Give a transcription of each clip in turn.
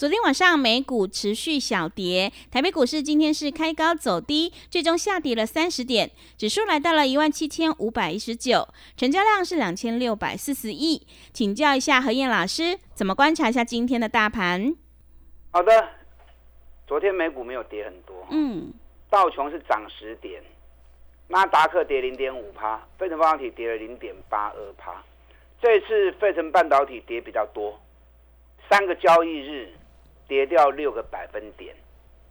昨天晚上美股持续小跌，台北股市今天是开高走低，最终下跌了三十点，指数来到了一万七千五百一十九，成交量是两千六百四十亿。请教一下何燕老师，怎么观察一下今天的大盘？好的，昨天美股没有跌很多，嗯，道琼是涨十点，纳达克跌零点五趴，费城半导体跌了零点八二趴，这次费城半导体跌比较多，三个交易日。跌掉六个百分点，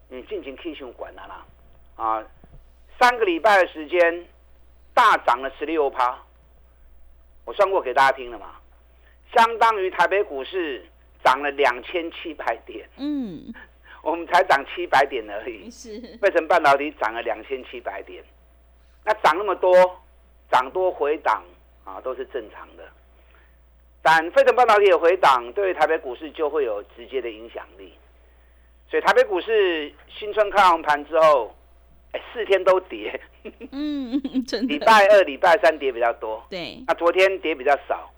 你尽情 K 线管它啦，啊，三个礼拜的时间大涨了十六趴，我算过给大家听了嘛，相当于台北股市涨了两千七百点，嗯，我们才涨七百点而已，是，费城半导体涨了两千七百点，那涨那么多，涨多回档啊，都是正常的。但费城半导体的回档，对台北股市就会有直接的影响力。所以台北股市新春开完盘之后，哎，四天都跌。嗯，礼拜二、礼拜三跌比较多。对。那昨天跌比较少，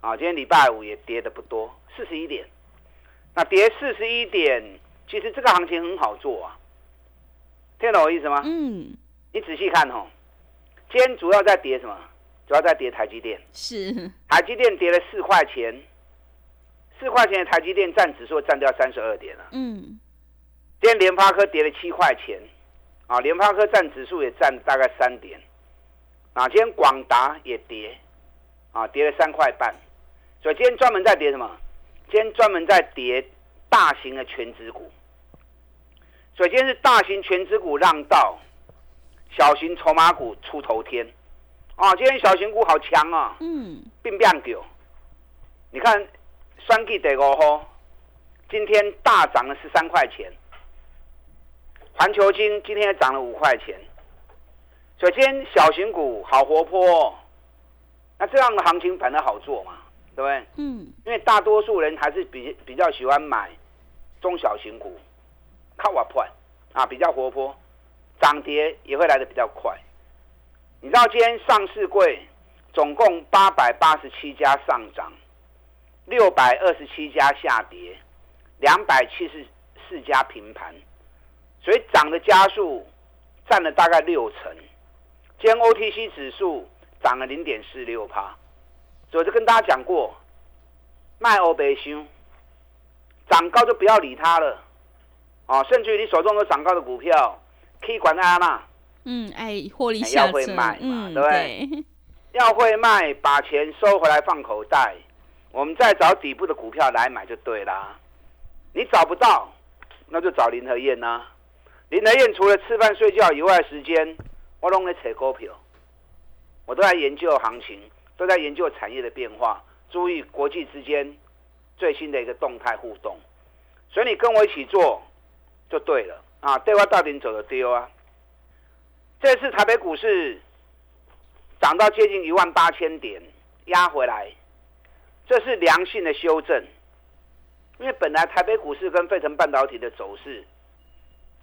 啊，今天礼拜五也跌的不多，四十一点。那跌四十一点，其实这个行情很好做啊。听懂我意思吗？嗯。你仔细看哦，今天主要在跌什么？主要在跌台积电，是台积电跌了四块钱，四块钱的台积电占指数占掉三十二点了。嗯，今天联发科跌了七块钱，啊，联发科占指数也占大概三点，啊，今天广达也跌，啊，跌了三块半，所以今天专门在跌什么？今天专门在跌大型的全指股，所以今天是大型全指股让道，小型筹码股出头天。啊，今天小型股好强啊！嗯，并变狗，你看，三 G 得五号，今天大涨了十三块钱。环球金今天也涨了五块钱。首先，小型股好活泼，那这样的行情反而好做嘛，对不对？嗯，因为大多数人还是比比较喜欢买中小型股，靠我快啊，比较活泼，涨跌也会来的比较快。你知道今天上市柜总共八百八十七家上涨，六百二十七家下跌，两百七十四家平盘，所以涨的加速占了大概六成。今天 OTC 指数涨了零点四六帕，所以就跟大家讲过，卖欧北修，涨高就不要理它了，啊，甚至于你手中有涨高的股票，可以管它嘛。嗯，哎，获利下车，嗯，对不对？要会卖，把钱收回来放口袋，我们再找底部的股票来买就对啦。你找不到，那就找林和燕呐。林和燕除了吃饭睡觉以外时间，我拢在扯股票，我都在研究行情，都在研究产业的变化，注意国际之间最新的一个动态互动。所以你跟我一起做就对了啊！对话到底走的丢啊！这次台北股市涨到接近一万八千点，压回来，这是良性的修正。因为本来台北股市跟费城半导体的走势，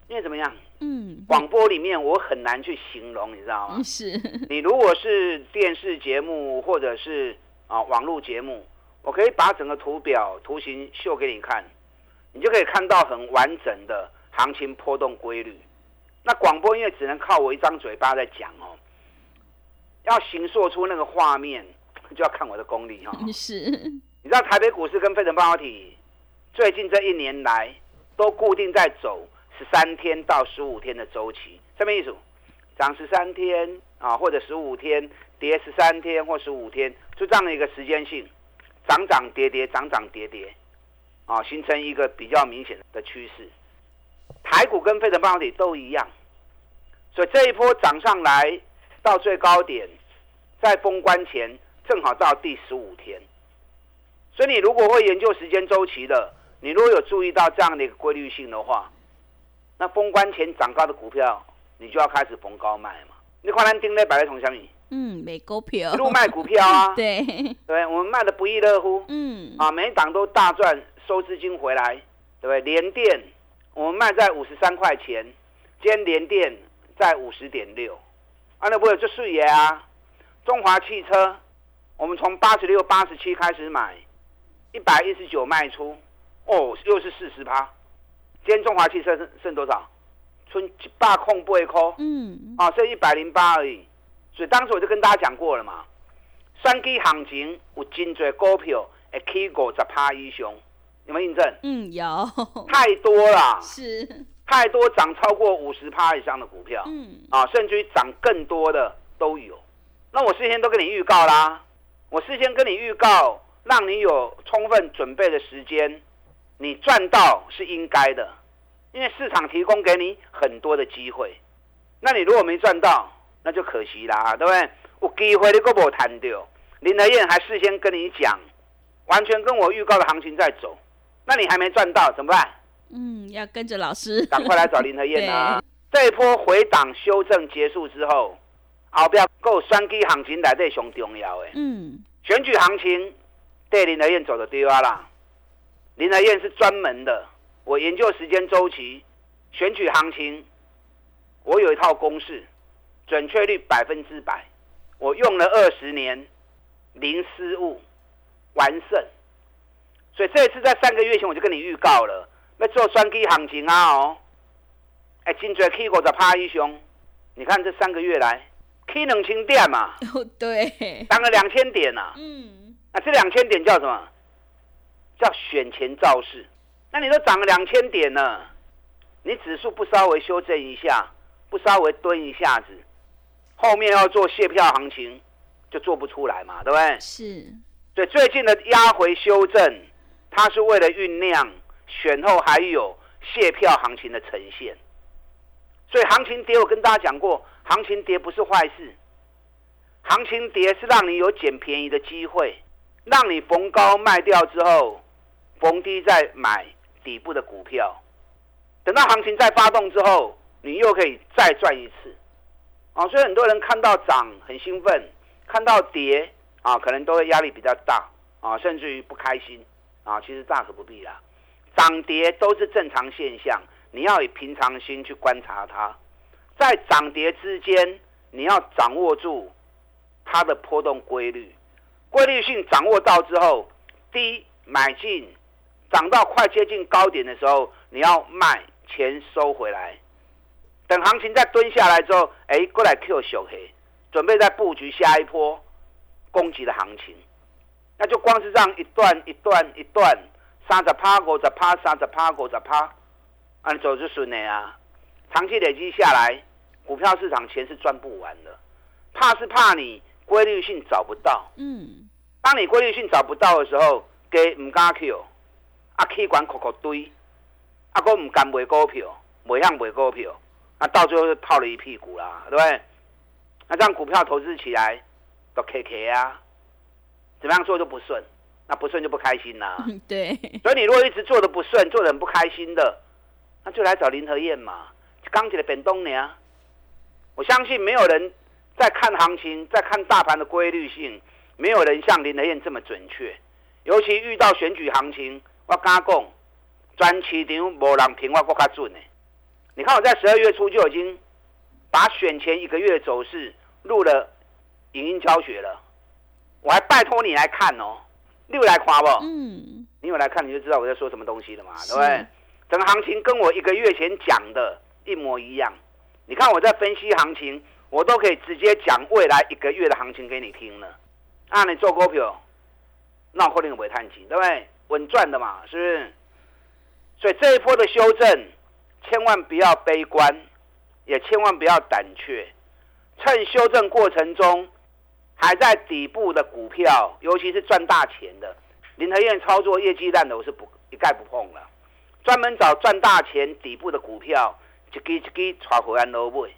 因为怎么样？嗯，广播里面我很难去形容，你知道吗？是。你如果是电视节目或者是啊网络节目，我可以把整个图表图形秀给你看，你就可以看到很完整的行情波动规律。那广播音乐只能靠我一张嘴巴在讲哦，要形塑出那个画面，就要看我的功力哈。是，你知道台北股市跟费城半导体最近这一年来都固定在走十三天到十五天的周期，什么意思？涨十三天啊，或者十五天，跌十三天或十五天，就这样的一个时间性，涨涨跌跌，涨涨跌跌，啊，形成一个比较明显的趋势。台股跟费城半导体都一样，所以这一波涨上来到最高点，在封关前正好到第十五天。所以你如果会研究时间周期的，你如果有注意到这样的一个规律性的话，那封关前涨高的股票，你就要开始逢高卖嘛。你看咱丁磊摆在同小米，嗯，美股票，一路卖股票啊，对，对，我们卖的不亦乐乎，嗯，啊，每一档都大赚，收资金回来，对不对？连电我们卖在五十三块钱，今天连电在五十点六，啊，那不有这视野啊？中华汽车，我们从八十六、八十七开始买，一百一十九卖出，哦，又是四十趴。今天中华汽车剩剩多少？存一百空八块，嗯，啊，剩一百零八而已。所以当时我就跟大家讲过了嘛，三基行情有真多股票会起五十趴以上，有没有印证？嗯，有。太多了，是太多涨超过五十趴以上的股票，嗯，啊，甚至于涨更多的都有。那我事先都跟你预告啦，我事先跟你预告，让你有充分准备的时间，你赚到是应该的。因为市场提供给你很多的机会，那你如果没赚到，那就可惜啦，对不对？有机会你都没谈掉，林德燕还事先跟你讲，完全跟我预告的行情在走，那你还没赚到怎么办？嗯，要跟着老师，赶快来找林和燕啊！这一波回档修正结束之后，后边够双基行情来对上重要的。嗯，选举行情对林和燕走的对啊啦，林和燕是专门的。我研究时间周期，选举行情，我有一套公式，准确率百分之百，我用了二十年，零失误，完胜。所以这一次在三个月前我就跟你预告了，要做双 K 行情啊哦，哎，真多 K 五在趴一雄，你看这三个月来，K 两千点嘛，哦对，涨了两千点呐，嗯，啊这两千点叫什么？叫选前造势。那你都涨了两千点了，你指数不稍微修正一下，不稍微蹲一下子，后面要做卸票行情就做不出来嘛，对不对？是。所以最近的压回修正，它是为了酝酿选后还有卸票行情的呈现。所以行情跌，我跟大家讲过，行情跌不是坏事，行情跌是让你有捡便宜的机会，让你逢高卖掉之后，逢低再买。底部的股票，等到行情再发动之后，你又可以再赚一次，啊，所以很多人看到涨很兴奋，看到跌啊，可能都会压力比较大啊，甚至于不开心啊。其实大可不必啦，涨跌都是正常现象，你要以平常心去观察它，在涨跌之间，你要掌握住它的波动规律，规律性掌握到之后，低买进。涨到快接近高点的时候，你要卖，钱收回来，等行情再蹲下来之后，哎，过来 Q 小黑，准备再布局下一波攻击的行情。那就光是这样一段一段一段，三十趴五十趴，三十趴五十趴，按走就顺的啊。长期累积下来，股票市场钱是赚不完的。怕是怕你规律性找不到。嗯。当你规律性找不到的时候，给唔敢 Q。啊，气管壳壳堆，啊，哥唔敢买股票，唔想买股票，啊，到最后就套了一屁股啦，对不对？那这样股票投资起来都 K K 啊，怎么样做都不顺，那不顺就不开心啦。对。所以你如果一直做的不顺，做的很不开心的，那就来找林和燕嘛，钢铁的本东呢。我相信没有人在看行情，在看大盘的规律性，没有人像林和燕这么准确，尤其遇到选举行情。我敢讲，专市场无人评我更加准呢。你看我在十二月初就已经把选前一个月的走势录了影音教学了，我还拜托你来看哦，你有来夸不？嗯，你有来看你就知道我在说什么东西了嘛，对不对？整个行情跟我一个月前讲的一模一样。你看我在分析行情，我都可以直接讲未来一个月的行情给你听了。啊，你做股票，那可能会探钱，对不对？稳赚的嘛，是不是？所以这一波的修正，千万不要悲观，也千万不要胆怯。趁修正过程中还在底部的股票，尤其是赚大钱的，林和燕操作业绩烂的，我是不一概不碰了。专门找赚大钱底部的股票，一支一支抓回来捞买。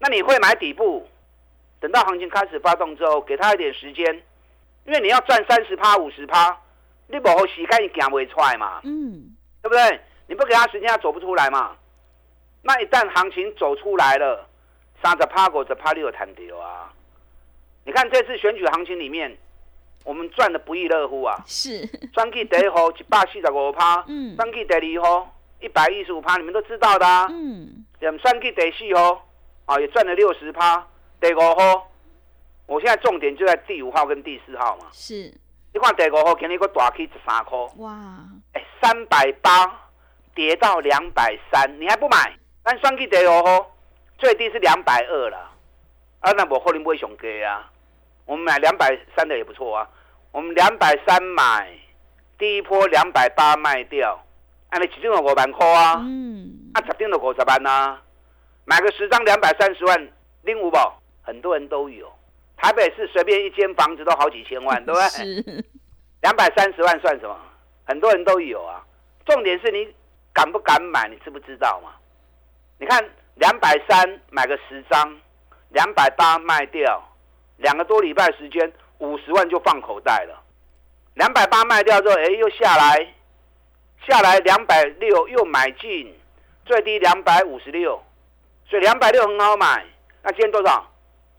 那你会买底部，等到行情开始发动之后，给他一点时间，因为你要赚三十趴、五十趴，你不好时间你行不出来嘛，嗯，对不对？你不给他时间，他走不出来嘛。那一旦行情走出来了，三十趴、五十趴你有谈掉啊。你看这次选举行情里面，我们赚的不亦乐乎啊！是，双 K 第一号一百四十五趴，嗯，双 K 第二号一百一十五趴，你们都知道的啊。嗯，两双 K 第四号啊，也赚了六十趴，第五号，我现在重点就在第五号跟第四号嘛。是，你看第五号今日个大 K 十三块，哇，哎，三百八跌到两百三，你还不买？但双 K 第五号最低是两百二了，啊，那我可能不会上低啊。我们买两百三的也不错啊，我们两百三买，第一波两百八卖掉，按你一张就五万块啊，嗯，啊十张的五十万呐，买个十张两百三十万，拎五宝，很多人都有，台北市随便一间房子都好几千万，对不对？两百三十万算什么？很多人都有啊，重点是你敢不敢买，你知不知道嘛？你看两百三买个十张，两百八卖掉。两个多礼拜时间，五十万就放口袋了。两百八卖掉之后，哎，又下来，下来两百六又买进，最低两百五十六，所以两百六很好买。那今天多少？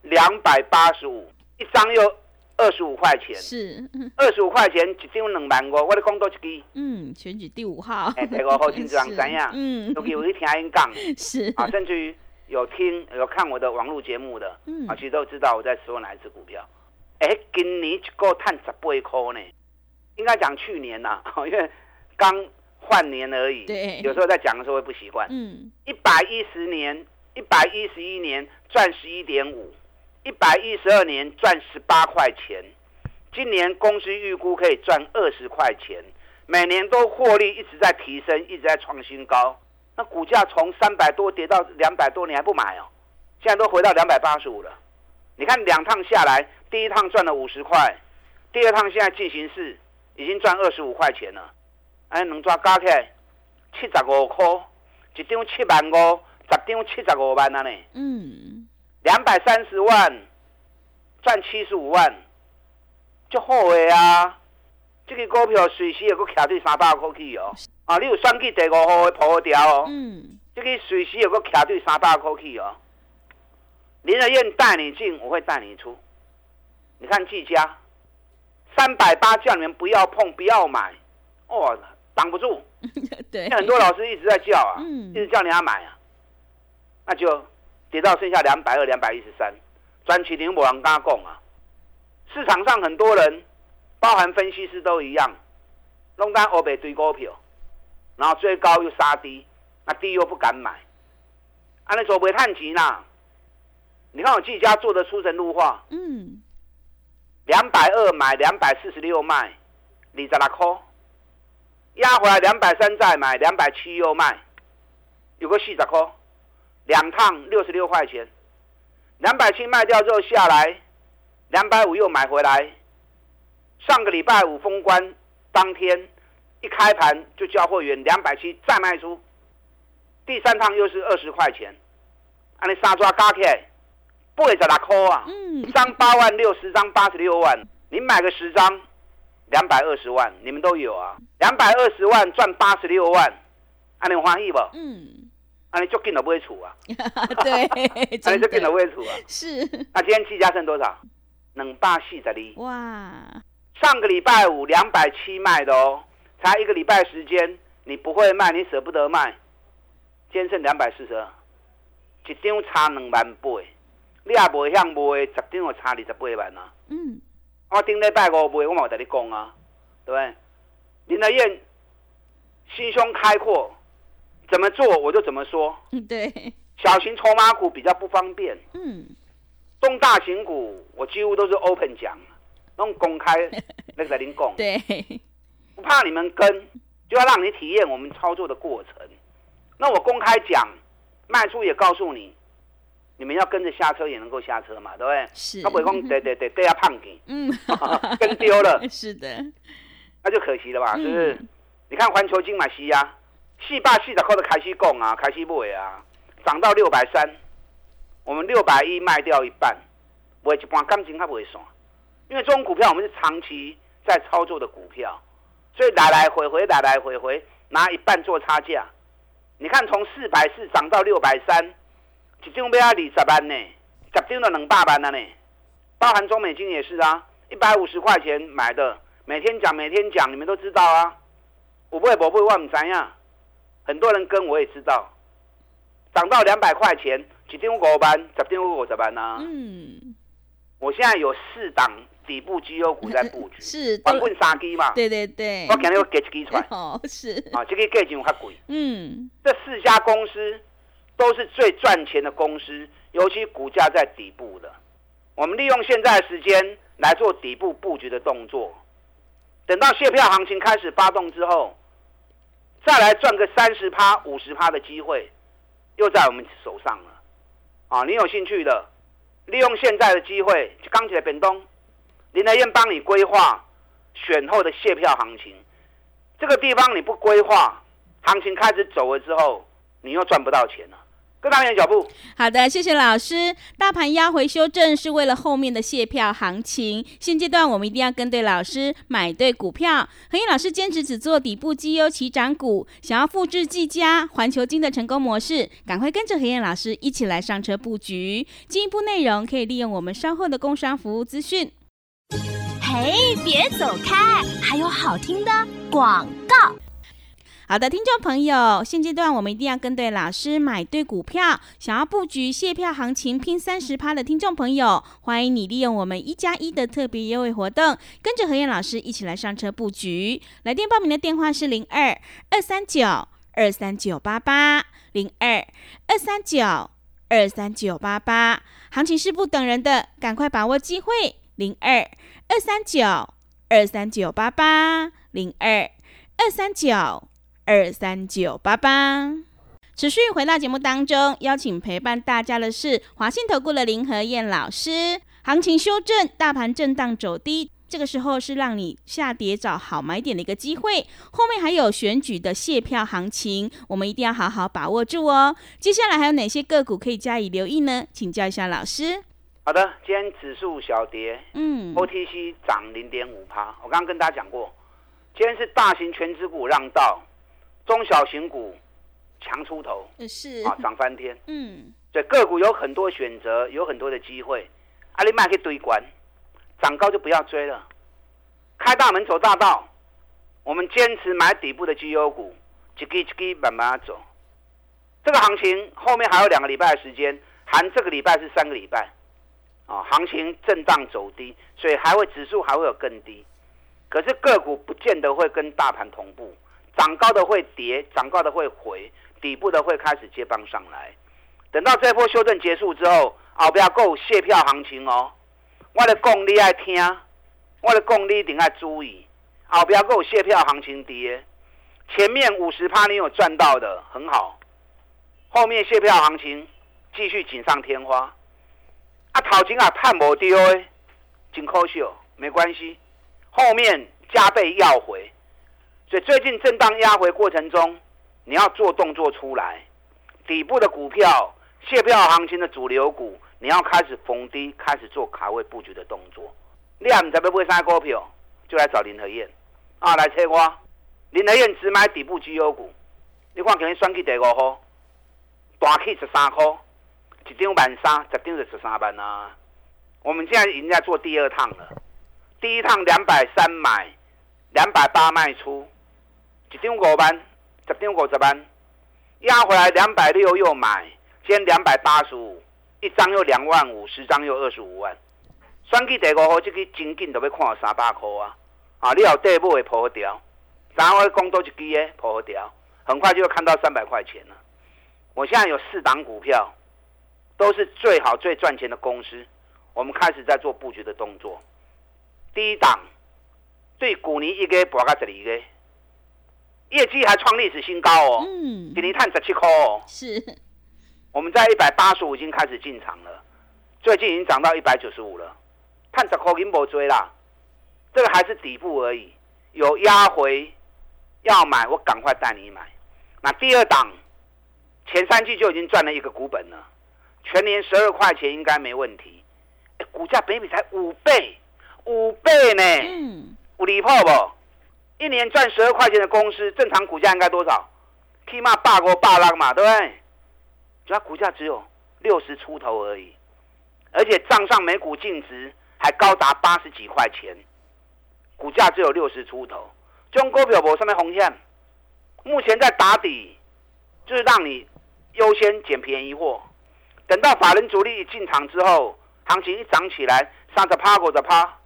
两百八十五，一张又二十五块钱。是，二十五块钱一张两万五，我咧讲多一支。嗯，选举第五号。哎，第五号金子行怎样？嗯，都有一听因讲。是啊，甚至于。有听有看我的网络节目的，啊，其实都知道我在说哪一只股票。哎，今年一个探十八块呢，应该讲去年呐，因为刚换年而已。对，有时候在讲的时候会不习惯。嗯，一百一十年、一百一十一年赚十一点五，一百一十二年赚十八块钱，今年公司预估可以赚二十块钱，每年都获利一直在提升，一直在创新高。那股价从三百多跌到两百多，你还不买哦？现在都回到两百八十五了。你看两趟下来，第一趟赚了五十块，第二趟现在进行式已经赚二十五块钱了。哎，能抓加起来七十五块，一张七万五，十张七十五万啊呢。嗯，两百三十万赚七十五万，就好的啊！这个股票随时也够卡对三百块去哦。啊！你有选去第五号的破掉哦，嗯，这个随时有个卡对三百块去哦。林德燕带你进，我会带你出。你看季家三百八叫你们不要碰，不要买，哦，挡不住。对，很多老师一直在叫啊，一直叫你要买啊，那就跌到剩下两百二、两百一十三，专取零五人加讲啊。市场上很多人，包含分析师都一样，弄单欧北堆股票。然后最高又杀低，那低又不敢买，啊，那走不会探钱呐？你看我自己家做的出神入化，嗯，两百二买，两百四十六卖，二十六块，压回来两百三再买，两百七又卖，有个四十块，两趟六十六块钱，两百七卖掉之后下来，两百五又买回来，上个礼拜五封关当天。一开盘就交货员两百七再卖出，第三趟又是二十块钱，按你三抓加起来八十六块啊，一张八万六，十张八十六万，你买个十张两百二十万，你们都有啊，两百二十万赚八十六万，按你欢喜不？嗯，按你就进了不会处啊，对，按你就进了不会处啊，是。那今天计价剩多少？两百四十二。哇，上个礼拜五两百七卖的哦。才一个礼拜时间，你不会卖，你舍不得卖，今天剩两百四十二，一张差两万八，你也不会向卖，十张就差二十八万啊。嗯，我顶礼拜五卖，我冇在你讲啊，对不对？林德燕心胸开阔，怎么做我就怎么说。嗯，对。小型筹码股比较不方便。嗯。中大型股我几乎都是 open 讲，用公开 那个在您讲。对。不怕你们跟，就要让你体验我们操作的过程。那我公开讲，卖出也告诉你，你们要跟着下车也能够下车嘛，对不对？是。他不会讲 对对对对啊胖给，嗯，跟丢了。是的。那就可惜了吧？是不是？你看环球金马西呀，四百四十块的开始供啊，开始买啊，涨到六百三，我们六百一卖掉一半，卖一半感情还不会爽，因为这种股票我们是长期在操作的股票，所以来来回回来来回回拿一半做差价。你看从四百四涨到六百三，一张要二十万呢，十张都两百万了呢。包含中美金也是啊，一百五十块钱买的，每天讲每天讲，你们都知道啊。我不会不会忘怎样，很多人跟我也知道，涨到两百块钱，一张五万，十张五十万啊。嗯，我现在有四档底部绩优股在布局，是，光棍三鸡嘛。对对对，我今天要给一基出来。哦，是。啊，这个价钱较贵。嗯，这四家公司都是最赚钱的公司，尤其股价在底部的。我们利用现在的时间来做底部布局的动作，等到卸票行情开始发动之后，再来赚个三十趴、五十趴的机会，又在我们手上了。啊，你有兴趣的，利用现在的机会，钢铁本东林德燕帮你规划选后的卸票行情。这个地方你不规划，行情开始走了之后，你又赚不到钱了。跟上脚步。好的，谢谢老师。大盘压回修正是为了后面的卸票行情。现阶段我们一定要跟对老师，买对股票。何燕老师坚持只做底部绩优起涨股。想要复制技嘉、环球金的成功模式，赶快跟着何燕老师一起来上车布局。进一步内容可以利用我们稍后的工商服务资讯。嘿，别走开，还有好听的广告。好的，听众朋友，现阶段我们一定要跟对老师，买对股票。想要布局卸票行情拼三十趴的听众朋友，欢迎你利用我们一加一的特别优惠活动，跟着何燕老师一起来上车布局。来电报名的电话是零二二三九二三九八八零二二三九二三九八八。行情是不等人的，赶快把握机会。零二二三九二三九八八零二二三九。二三九八八，持续回到节目当中，邀请陪伴大家的是华信投顾的林和燕老师。行情修正，大盘震荡走低，这个时候是让你下跌找好买点的一个机会。后面还有选举的卸票行情，我们一定要好好把握住哦。接下来还有哪些个股可以加以留意呢？请教一下老师。好的，今天指数小跌，嗯，OTC 涨零点五趴。我刚刚跟大家讲过，今天是大型全指股让道。中小型股强出头，是啊，涨翻天。嗯，对，个股有很多选择，有很多的机会。阿里麦可以堆关，涨高就不要追了，开大门走大道。我们坚持买底部的绩优股，一支一支慢慢走。这个行情后面还有两个礼拜的时间，含这个礼拜是三个礼拜。啊，行情震荡走低，所以还会指数还会有更低。可是个股不见得会跟大盘同步。涨高的会跌，涨高的会回，底部的会开始接棒上来。等到这波修正结束之后，后边够卸票行情哦。我的讲你爱听，我的讲你一定要注意。后边够卸票行情跌，前面五十趴你有赚到的很好，后面卸票行情继续锦上添花。啊，头前啊探无丢诶，真可惜，没关系，后面加倍要回。所以最近震荡压回过程中，你要做动作出来，底部的股票、卸票行情的主流股，你要开始逢低开始做卡位布局的动作。你还唔知要买啥股票，就来找林和燕啊，来找我。林和燕只买底部绩优股，你看今日选去第五号，大起十三块，一张万三，十张就十三万啊。我们现在已经在做第二趟了，第一趟两百三买，两百八卖出。一张五万，十张五十万，压回来两百六又买，今天两百八十五，一张又两万五，十张又二十五万。选去第五号，这个真紧都要看三百块啊！啊，你有底部会破掉，然后讲多一支诶破掉，很快就会看到三百块钱了。我现在有四档股票，都是最好最赚钱的公司，我们开始在做布局的动作。第一档，对股尼一个博到十二个。业绩还创历史新高哦，嗯，给你探十七块哦，是，我们在一百八十五已经开始进场了，最近已经涨到一百九十五了，探十块银不追啦，这个还是底部而已，有压回要买，我赶快带你买。那第二档前三季就已经赚了一个股本了，全年十二块钱应该没问题。股价比比才五倍，五倍呢，嗯，五厘破不？一年赚十二块钱的公司，正常股价应该多少？起码八个八浪嘛，对不对？主要股价只有六十出头而已，而且账上每股净值还高达八十几块钱，股价只有六十出头。中国表博上面红线，目前在打底，就是让你优先捡便宜货。等到法人主力进场之后，行情一涨起来，上着趴过着趴，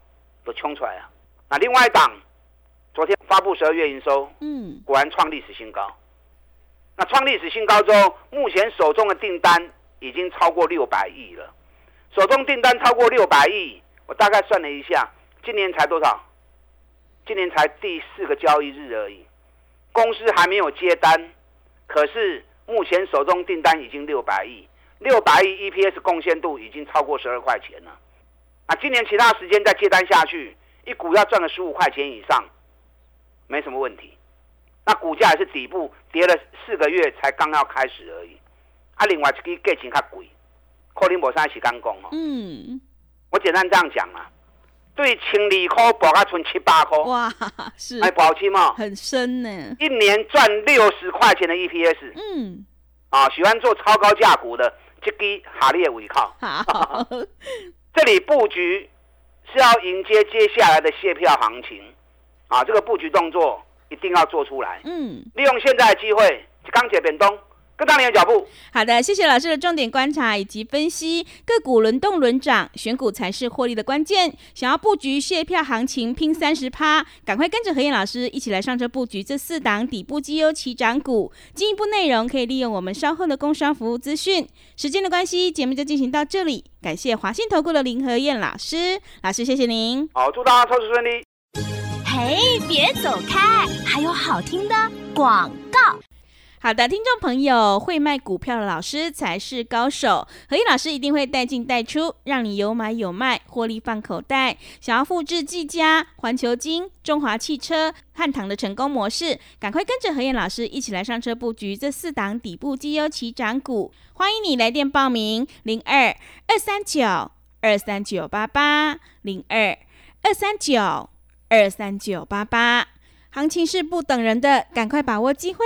都冲出来了。那另外一档，昨天发布十二月营收，嗯，果然创历史新高。那创历史新高之后，目前手中的订单已经超过六百亿了。手中订单超过六百亿，我大概算了一下，今年才多少？今年才第四个交易日而已，公司还没有接单，可是目前手中订单已经六百亿，六百亿 EPS 贡献度已经超过十二块钱了。啊，今年其他时间再接单下去，一股要赚个十五块钱以上，没什么问题。那股价也是底部跌了四个月，才刚要开始而已。啊，另外一个价钱较贵，可能无啥时间讲哦。嗯，我简单这样讲啊。对，千二块博到存七八块，哇，是还保期吗？很深呢。一年赚六十块钱的 EPS，嗯，啊，喜欢做超高价股的，这个哈列尾靠。好，这里布局是要迎接接下来的卸票行情，啊，这个布局动作一定要做出来。嗯，利用现在的机会，钢铁变东。跟上你的脚步。好的，谢谢老师的重点观察以及分析。个股轮动轮涨，选股才是获利的关键。想要布局卸票行情，拼三十趴，赶快跟着何燕老师一起来上车布局这四档底部绩优起涨股。进一步内容可以利用我们稍后的工商服务资讯。时间的关系，节目就进行到这里。感谢华信投顾的林何燕老师，老师谢谢您。好，祝大家操作顺利。嘿，别走开，还有好听的广告。好的，听众朋友，会卖股票的老师才是高手。何毅老师一定会带进带出，让你有买有卖，获利放口袋。想要复制技嘉、环球金、中华汽车、汉唐的成功模式，赶快跟着何燕老师一起来上车布局这四档底部绩优起涨股。欢迎你来电报名：零二二三九二三九八八零二二三九二三九八八。行情是不等人的，赶快把握机会。